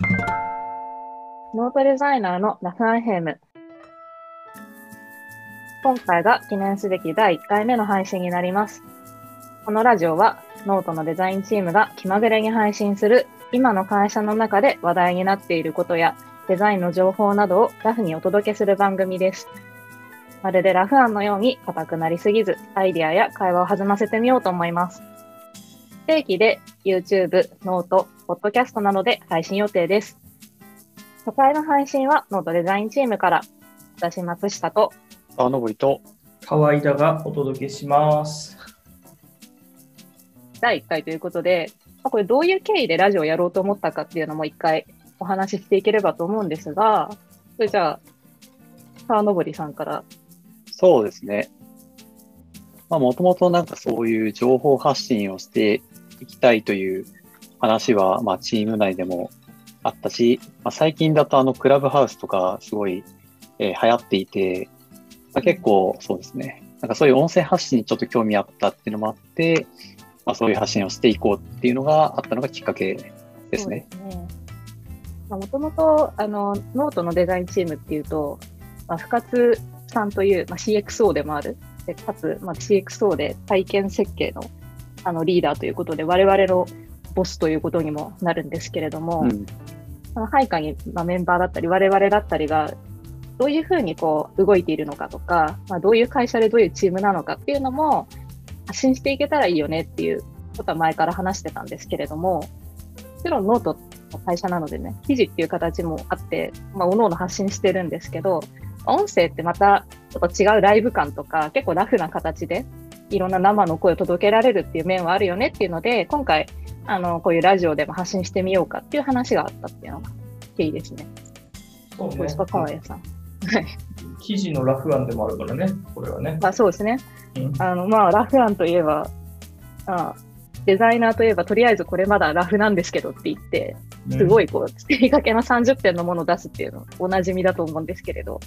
ノートデザイナーのラフ案 FM。今回が記念すべき第1回目の配信になります。このラジオはノートのデザインチームが気まぐれに配信する今の会社の中で話題になっていることやデザインの情報などをラフにお届けする番組です。まるでラフ案のように硬くなりすぎず、アイディアや会話を弾ませてみようと思います。不定期で YouTube、ノート、ポッドキャストなどで配信予定です。初回の配信はノートデザインチームから、私松下と沢登と、河合田がお届けします。第1回ということで、まあこれどういう経緯でラジオをやろうと思ったかっていうのも一回お話ししていければと思うんですが、それじゃあ、沢登さんから。そうですね。まあ、もともとなんかそういう情報発信をしていきたいという話は、まあ、チーム内でもあったし、まあ、最近だとあの、クラブハウスとかすごい、えー流行っていて、まあ、結構そうですね。なんかそういう音声発信にちょっと興味あったっていうのもあって、まあ、そういう発信をしていこうっていうのがあったのがきっかけですね。もともと、ノートのデザインチームっていうと、まあ、深津さんという、まあ、CXO でもある、でかつ、まあ、CXO で体験設計のあのリーダーということで、我々のボスということにもなるんですけれども、うん。その配下に、まあ、メンバーだったり、我々だったりが、どういうふうにこう動いているのかとか、まあ、どういう会社でどういうチームなのかっていうのも発信していけたらいいよねっていうことは前から話してたんですけれども、もちろんノートの会社なのでね、記事っていう形もあって、まあ、各々発信してるんですけど、音声ってまたちょっと違うライブ感とか、結構ラフな形でいろんな生の声を届けられるっていう面はあるよねっていうので、今回、あの、こういうラジオでも発信してみようかっていう話があったっていうのが経緯ですね。そうですか、川谷さん。はい。記事のラフ案でもあるからね、これはね。まあそうですね。うんあの、まあ、ラフ案といえば、あデザイナーといえば、とりあえずこれまだラフなんですけどって言って、すごい。いこう、作りかけの30点のものを出すっていうの、おなじみだと思うんですけれど、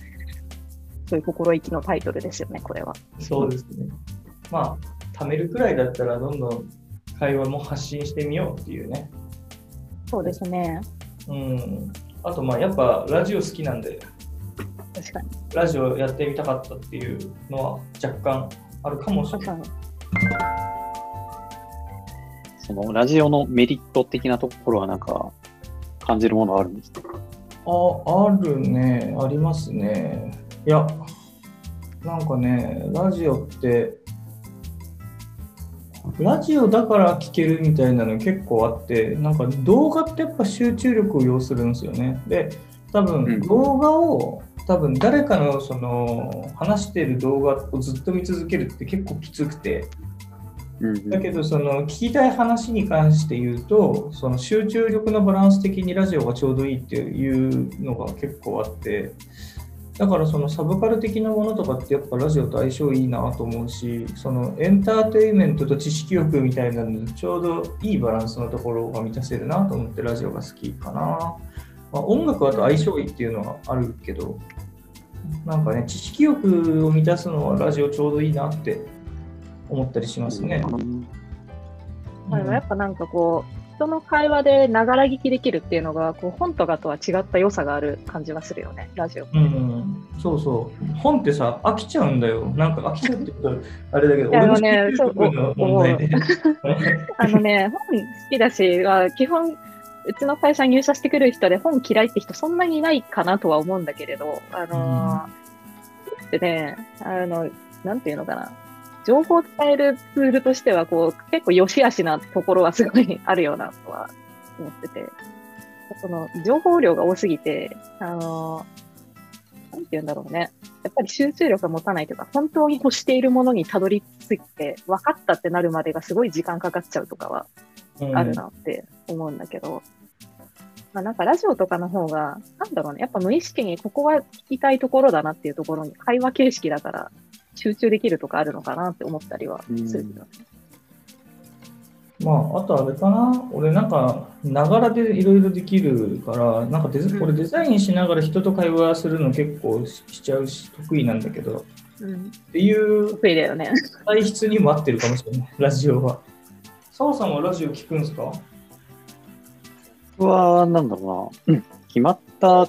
そういう心意気のタイトルですよね、これは。そうですね。まあ、貯めるくらいだったら、どんどん会話も発信してみようっていうね。そうですね。うん。あと、まあ、やっぱラジオ好きなんで、確かに。ラジオやってみたかったっていうのは若干あるかもしれない。そのラジオのメリット的なところはなんか感じるものはあるんですか？あ、あるね、ありますね。いや、なんかね、ラジオって、ラジオだから聞けるみたいなの結構あって、なんか動画ってやっぱ集中力を要するんですよね。で、多うん。分動画を、多分誰かのその話してる動画をずっと見続けるって結構きつくて、うん。だけどその聞きたい話に関して言うとその集中力のバランス的にラジオがちょうどいいっていうのが結構あってだからそのサブカル的なものとかってやっぱラジオと相性いいなと思うしそのエンターテインメントと知識欲みたいなのでちょうどいいバランスのところが満たせるなと思ってラジオが好きかな、まあ、音楽だと相性いいっていうのはあるけどなんかね知識欲を満たすのはラジオちょうどいいなって思ったりしますね。うんでもやっぱなんかこう、人の会話でながら聞きできるっていうのが、こう本とかとは違った良さがある感じはするよね、ラジオ。うん、そうそう。本ってさ、飽きちゃうんだよ。なんか飽きちゃうってことはあれだけど、俺のあのね集中力の問題で。あのね、本好きだし、あ基本、うちの会社に入社してくる人で本嫌いって人そんなにいないかなとは思うんだけれど、あのーでね、あの、なんていうのかな。情報を伝えるツールとしては、こう、結構良し悪しなところはすごいあるようなとは思ってて、その、情報量が多すぎて、あのーなんていうんだろうね。やっぱり集中力が持たないというか、本当に欲しているものにたどり着いて、分かったってなるまでがすごい時間かかっちゃうとかはうん。あるなって思うんだけど、まあなんかラジオとかの方が、なんだろうね、やっぱ無意識にここは聞きたいところだなっていうところに会話形式だから集中できるとかあるのかなって思ったりはするけどね。まあ、あとあれかな、俺なんか、ながらでいろいろできるから、なんかデザうん俺デザインしながら人と会話するの結構ししちゃうし、得意なんだけど、うん。っていう得意だよね。体質にも合ってるかもしれない、ラジオは。澤さんはラジオ聞くんですか？僕は、なんだろうな、うん決まった、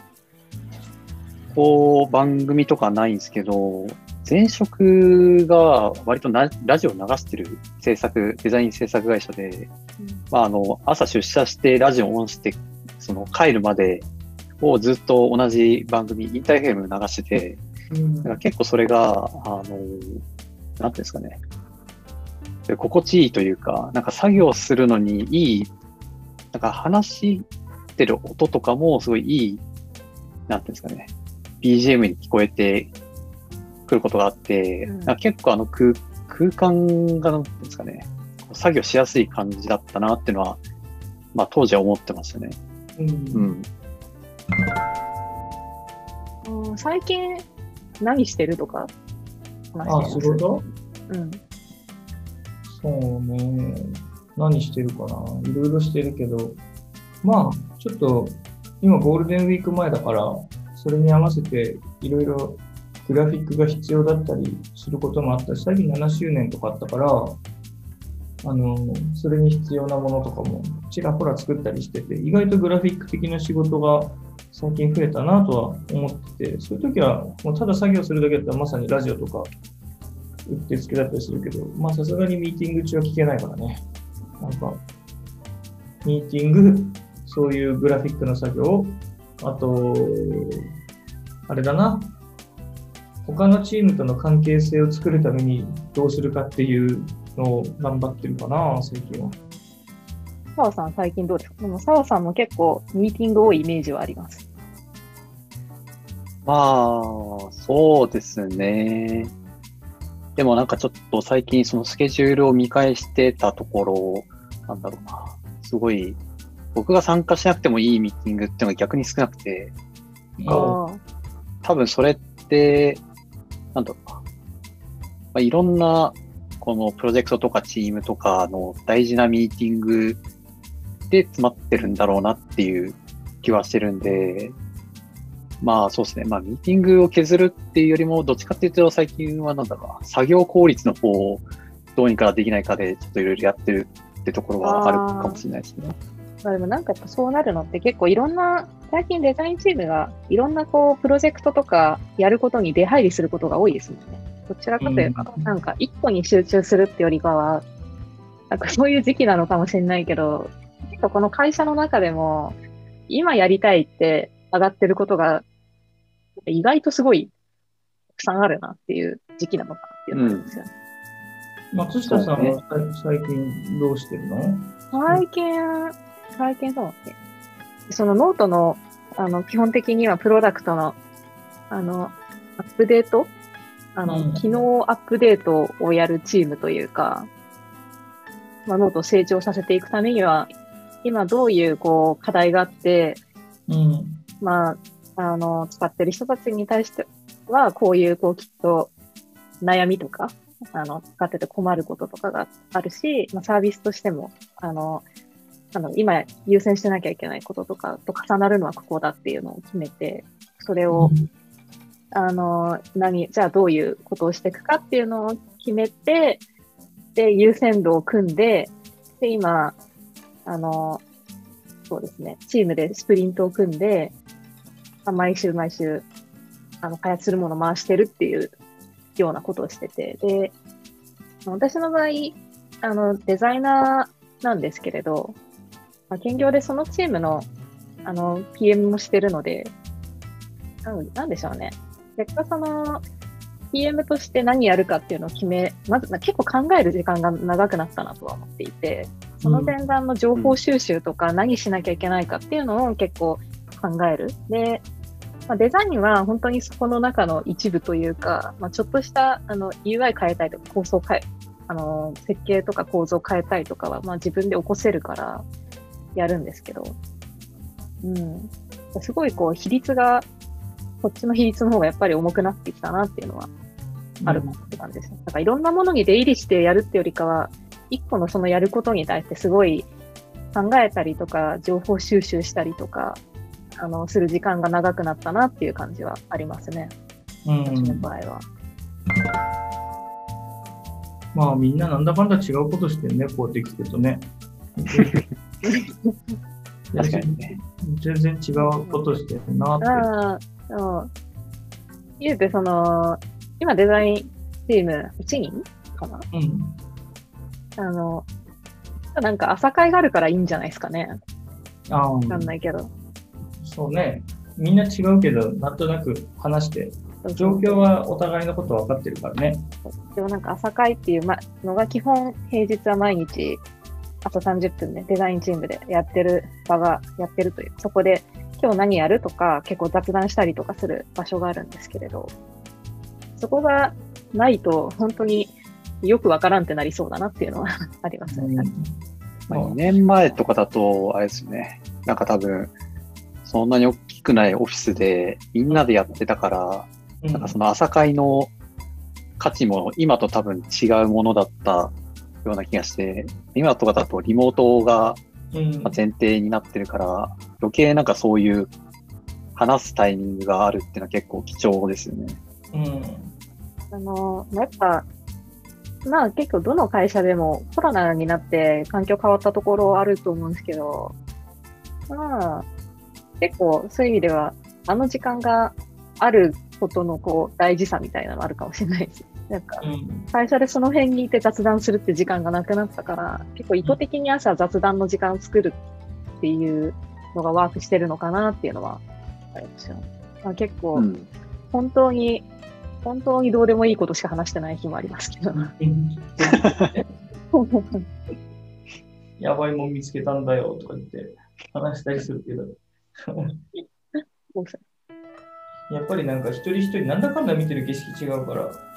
こう、番組とかないんですけど、前職が割となラジオを流してる制作、デザイン制作会社で、まあ、あの、朝出社してラジオオンして、その帰るまでをずっと同じ番組、インターフェーム流してて、うんだから結構それが、あの、なんていうんですかね。で心地いいというか、なんか作業するのにいい、なんか話してる音とかもすごいいい、なんていうんですかね。BGM に聞こえてくることがあって、うん結構あの空空間が、なんていうんですかね。作業しやすい感じだったなっていうのは、まあ当時は思ってましたね。うんうん。うん最近何してるとか話あ、してます？仕事？うん。そうね。何してるかな？いろいろしてるけど、まあ、ちょっと、今ゴールデンウィーク前だから、それに合わせていろいろグラフィックが必要だったりすることもあったし、最近7周年とかあったから、あの、それに必要なものとかもちらほら作ったりしてて、意外とグラフィック的な仕事が最近増えたなとは思ってて、そういう時はもうただ作業するだけだったらまさにラジオとか打ってつけだったりするけど、まあさすがにミーティング中は聞けないからね。なんか、ミーティング、そういうグラフィックの作業、あと、あれだな、他のチームとの関係性を作るためにどうするかっていうのを頑張ってるかな、最近は。澤さん最近どうですか？でも澤さんも結構ミーティング多いイメージはあります。まあ、そうですね。でもなんかちょっと最近そのスケジュールを見返してたところ、なんだろうな。すごい、僕が参加しなくてもいいミーティングっていうのが逆に少なくて。多分それって、なんだろうな。まあ、いろんな、このプロジェクトとかチームとかの大事なミーティングで詰まってるんだろうなっていう気はしてるんで、まあそうですね。まあミーティングを削るっていうよりも、どっちかっていうと最近はなんだろう、作業効率の方をどうにかできないかで、ちょっといろいろやってるってところはあるかもしれないですね。まあでもなんかやっぱそうなるのって結構いろんな、最近デザインチームがいろんなこうプロジェクトとかやることに出入りすることが多いですもんね。どちらかというと、うんなんか一個に集中するってよりかは、なんかそういう時期なのかもしれないけど、結構この会社の中でも、今やりたいって上がってることが、意外とすごいたくさんあるなっていう時期なのかなっていうのがあるんですよね。松下さんはさ最近どうしてるの？最近、最近そう。そのノートの、あの、基本的にはプロダクトの、あの、アップデート？あの、うん機能アップデートをやるチームというか、まあ、ノートを成長させていくためには、今どういう、こう、課題があって、うん。まあ、あの、使ってる人たちに対しては、こういう、こう、きっと、悩みとか、あの、使ってて困ることとかがあるし、まあ、サービスとしても、あの、あの、今優先してなきゃいけないこととかと重なるのはここだっていうのを決めて、それを、あの、何、じゃあどういうことをしていくかっていうのを決めて、で、優先度を組んで、で、今、あの、そうですね、チームでスプリントを組んで、まあ毎週毎週、あの、開発するものを回してるっていうようなことをしてて、で、私の場合、あの、デザイナーなんですけれど、まあ、兼業でそのチームの、あの、PM もしてるので、なんなんでしょうね。結果その、PM として何やるかっていうのを決め、まず、まあ結構考える時間が長くなったなとは思っていて、その前段の情報収集とか何しなきゃいけないかっていうのを結構考える。で、まあ、デザインは本当にそこの中の一部というか、まあ、ちょっとしたあの UI 変えたいとか構想変え、あの設計とか構造変えたいとかは、まあ、自分で起こせるからやるんですけど、うん。すごいこう比率が、こっちの比率の方がやっぱり重くなってきたなっていうのはあるって感じですね。だからいろんなものに出入りしてやるってよりかは、一個のそのやることに対してすごい考えたりとか、情報収集したりとか、あの、する時間が長くなったなっていう感じはありますね。うん私の場合は。まあみんななんだかんだ違うことしてるね、こうできてるとね。確かにね。全然違うことしてるなって。ああ、そう。言うて、その、今デザインチーム1人かな？うん。あの、なんか朝会があるからいいんじゃないですかね。ああ、わかんないけど。そうね。みんな違うけど、なんとなく話して、状況はお互いのこと分かってるからね。でもなんか朝会っていうまのが基本平日は毎日朝30分でデザインチームでやってる場がやってるという、そこで今日何やるとか結構雑談したりとかする場所があるんですけれど、そこがないと本当によくわからんってなりそうだなっていうのは あります。ね。まあ、2年前とかだと、あれですよね。なんか多分、そんなに大きくないオフィスでみんなでやってたから、うん。なんかその朝会の価値も今と多分違うものだったような気がして、今とかだとリモートが前提になってるから、余計なんかそういう話すタイミングがあるっていうのは結構貴重ですよね。うん。あの、やっぱ、まあ結構どの会社でもコロナになって環境変わったところあると思うんですけど、まあ、結構そういう意味では、あの時間があることのこう大事さみたいなのあるかもしれないです。なんか、うん。会社でその辺にいて雑談するって時間がなくなったから、結構意図的に朝雑談の時間を作るっていうのがワークしてるのかなっていうのはありますよね。まあ、結構、うん。本当に、本当にどうでもいいことしか話してない日もありますけど。やばいもん見つけたんだよとか言って話したりするけど、やっぱりなんか一人一人なんだかんだ見てる景色違うから、ね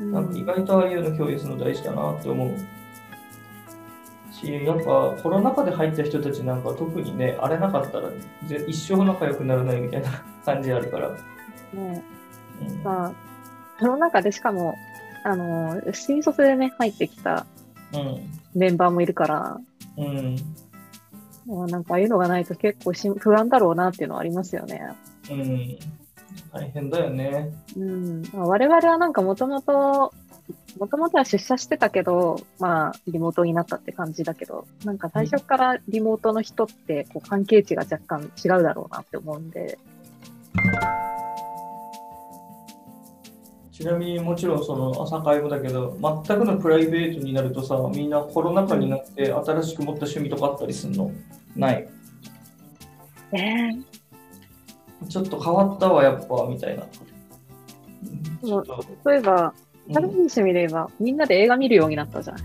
なんか意外とああいうの共有するの大事だなって思う。し、やっぱコロナ禍で入った人たちなんか特にね、あれなかったらぜ一生仲良くならないみたいな 感じあるから。うんねうんまあ、その中でしかも、あの、新卒でね、入ってきたメンバーもいるから、うん。うん。まあなんかああいうのがないと結構し不安だろうなっていうのはありますよね。うん。大変だよね。うん。まあ、我々はなんかもともと、もともとは出社してたけど、まあ、リモートになったって感じだけど、なんか最初からリモートの人って、こう、関係値が若干違うだろうなって思うんで、ちなみにもちろんその朝会もだけど、全くのプライベートになるとさ、みんなコロナ禍になって新しく持った趣味とかあったりするの？ない？ええちょっと変わったわ、やっぱ、みたいな。ちょっと、そういえば、うん楽しい趣味で言えば、みんなで映画見るようになったじゃん。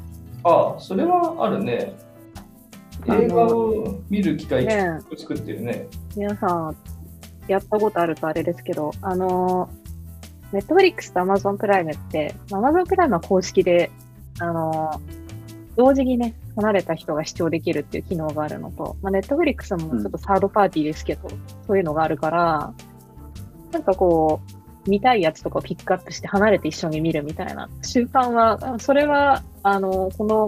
ああ、それはあるね。映画を見る機会ね作ってるね。皆さん、やったことあるとあれですけど、あの、ネットフリックスとアマゾンプライムって、アマゾンプライムは公式で、あの、同時にね、離れた人が視聴できるっていう機能があるのと、まあ、ネットフリックスもちょっとサードパーティーですけど、そういうのがあるから、なんかこう、見たいやつとかをピックアップして離れて一緒に見るみたいな習慣は、あそれは、あの、この、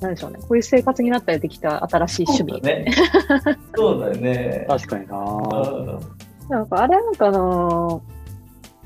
なんでしょうね、こういう生活になったらできた新しい趣味。そうだね。そうだよね。確かになうんなんかあれなんかあのー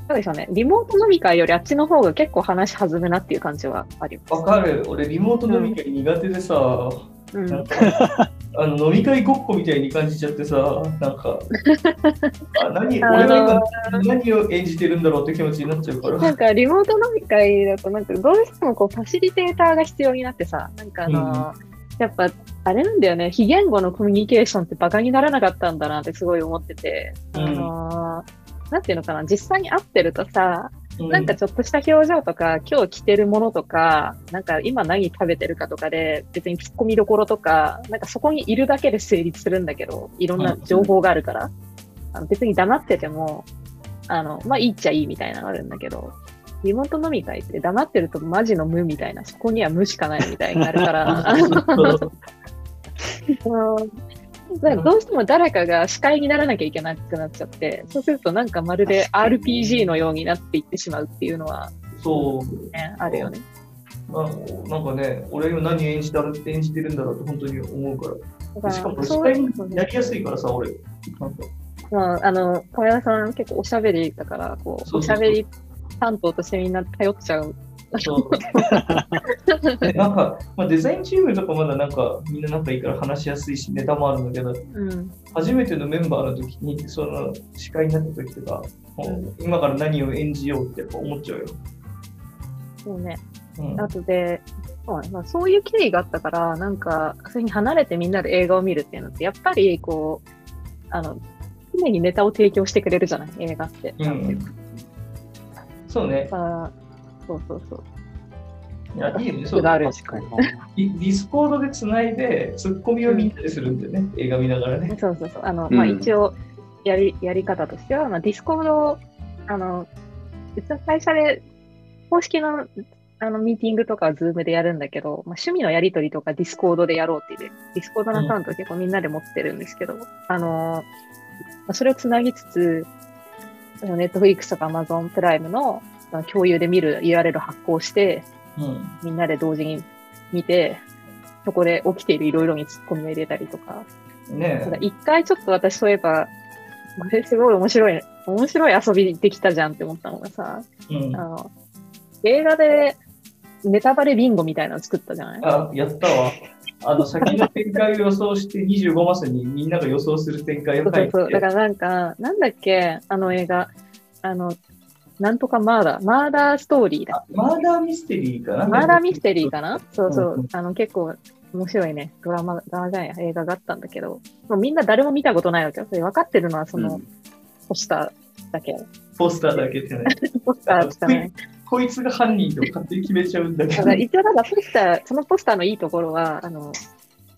なんでしょうね、リモート飲み会よりあっちの方が結構話弾むなっていう感じはあります。わかる。俺、リモート飲み会苦手でさ、うん。なんかあの飲み会ごっこみたいに感じちゃってさ、なんか、あ何俺が今何を演じてるんだろうって気持ちになっちゃうから。なんかリモート飲み会だとなんかどうしてもこうファシリテーターが必要になってさ、なんかあのーやっぱあれなんだよね、非言語のコミュニケーションってバカにならなかったんだなってすごい思ってて、あのーなんていうのかな、実際に会ってるとさ、うなんかちょっとした表情とか、今日着てるものとか、なんか今何食べてるかとかで、別に突っ込みどころとか、なんかそこにいるだけで成立するんだけど、いろんな情報があるから、あの別に黙ってても、あの、まあいいっちゃいいみたいなのあるんだけど、リモート飲み会って黙ってるとマジの無みたいな、そこには無しかないみたいになるから、なんかどうしても誰かが司会にならなきゃいけなくなっちゃって、そうするとなんかまるで RPG のようになっていってしまうっていうのは、そう、ね、あるよね。ななんかね、俺今何演じた演じてるんだろうって本当に思うから。だからしかも司会になりやすいからさ、俺。なんかまあ、あの、小屋さん結構おしゃべりだから、こう、おしゃべり担当としてみんな頼っちゃう なんか、まあ、デザインチームとかまだなんかみんな仲いいから話しやすいしネタもあるんだけどうん。初めてのメンバーの時にその司会になった時とか、もう今から何を演じようってやっぱ思っちゃうよ。そうね。うんあとで、そうねまあ、そういう経緯があったから、なんか、それに離れてみんなで映画を見るっていうのって、やっぱり、こう、あの、常にネタを提供してくれるじゃない、映画って。うんそうね。だからそうそうそう。いや、いいよね。そうがある確かに。ディ Discord でつないで、ツッコミをみんなでするんだよね、映画見ながらね。そうそうそう。あの、うんまあ一応、やり、やり方としては、まあ Discord を、あの、うちの会社で、公式の、あの、ミーティングとかは Zoom でやるんだけど、まあ趣味のやりとりとか Discord でやろうって言って、 Discord のアカウント結構みんなで持ってるんですけど、あの、まあそれをつなぎつつ、ネットフリックスとかアマゾンプライムの共有で見る URL を発行して、うん。みんなで同時に見て、そこで起きているいろいろにツッコミを入れたりとか、ね一回ちょっと私そういえば、これすごい面白い、面白い遊びできたじゃんって思ったのがさ、え。うんあ。の、映画でネタバレビンゴみたいなの作ったじゃない？あ、やったわ。あの、先の展開を予想して25マスにみんなが予想する展開を書いて。そうそう。だからなんか、なんだっけ、あの映画、あの、なんとかマーダー、マーダーストーリーだ。あマーダーミステリーかな？マーダーミステリーかな？そうそう。あの結構面白いね、ドラマ、ドラマじゃないや、映画があったんだけど、もうみんな誰も見たことないわけよ。それ分かってるのはその、ポスターだけ。ポスターだけでね。ポスターしかない。こいつが犯人と勝手に決めちゃうんだけどだ一応なんかポスター、そのポスターのいいところは、あの、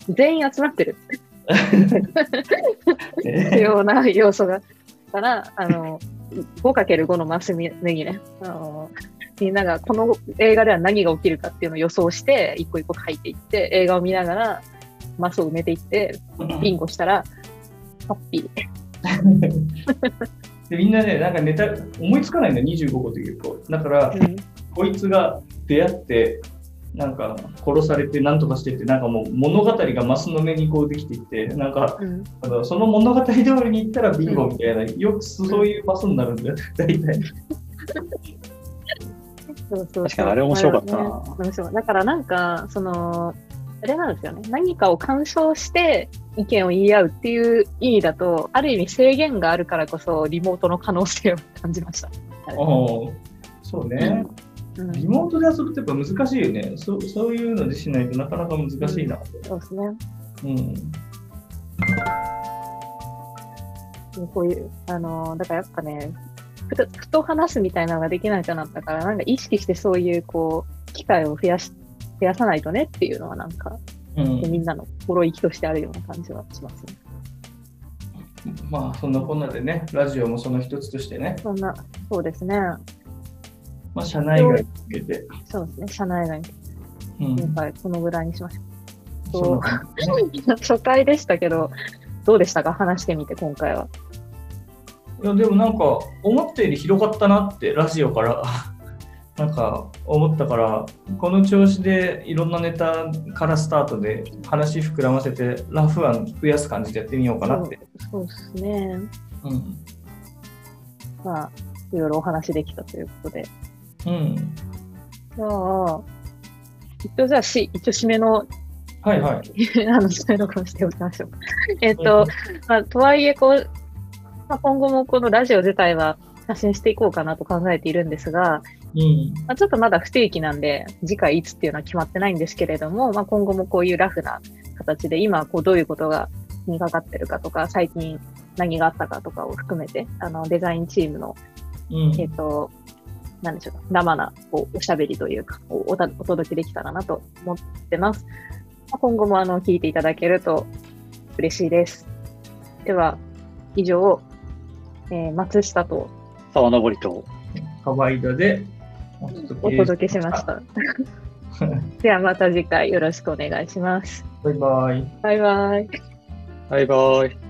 全員集まってる 必ね要な要素が。から、あの、5×5 のマス目にね、あの、みんながこの映画では何が起きるかっていうのを予想して、一個一個書いていって、映画を見ながら、マスを埋めていって、ビンゴしたら、ハッピー。でみんなね、なんかネタ思いつかないんだよ、25個って結構。だから、うんこいつが出会って、なんか殺されて何とかしてって、なんかもう物語がマスの目にこうできていって、なんかうんあのその物語通りに行ったらビンゴみたいな、よくそういうマスになるんだよ、大体。そうそうそう確かにあれ面白かったなね面白いだからなんか、その、あれなんですよね。何かを干渉して意見を言い合うっていう意味だと、ある意味制限があるからこそリモートの可能性を感じました。おーそうね。うん、リモートで遊ぶってやっぱ難しいよね。そうそういうのでしないとなかなか難しいな。そうですね。うん。こういう、あの、だからやっぱね、ふとふと話すみたいなのができなくなったから、なんか意識してそういう、こう、機会を増やし、増やさないとねっていうのはなんか、うん、みんなの心意気としてあるような感じはしますね。まあそんなこんなでね、ラジオもその一つとしてね、そんな、そうですね。まあ社内外に向けて、そうですね。社内外に、うん、今回このぐらいにしましょう。初回でしたけど、どうでしたか？話してみて、今回は。いやでもなんか思ったより広がったなってラジオから なんか思ったからこの調子でいろんなネタからスタートで話膨らませてラフ案増やす感じでやってみようかなって。そうですね。うん。まあ、いろいろお話できたということで。うん。じゃあ、一応じゃあし、一応締めの、はいはい。あの、締めの顔しておきましょう。えっと、まあ、とはいえ、こう、まあ、今後もこのラジオ自体は発信していこうかなと考えているんですが、うん。まあ、ちょっとまだ不定期なんで、次回いつっていうのは決まってないんですけれども、まあ、今後もこういうラフな形で、今こうどういうことが気にかかってるかとか、最近何があったかとかを含めて、あのデザインチームの、うん。えっ、と、なんでしょうか、生なこうおしゃべりというか、をおたお届けできたらなと思ってます。まあ今後もあの聞いていただけると嬉しいです。では、以上、えー松下と沢登りと、河合田でお届おけ届けしました。ではまた次回よろしくお願いします。バイバイ。バイバイ。バイバイ。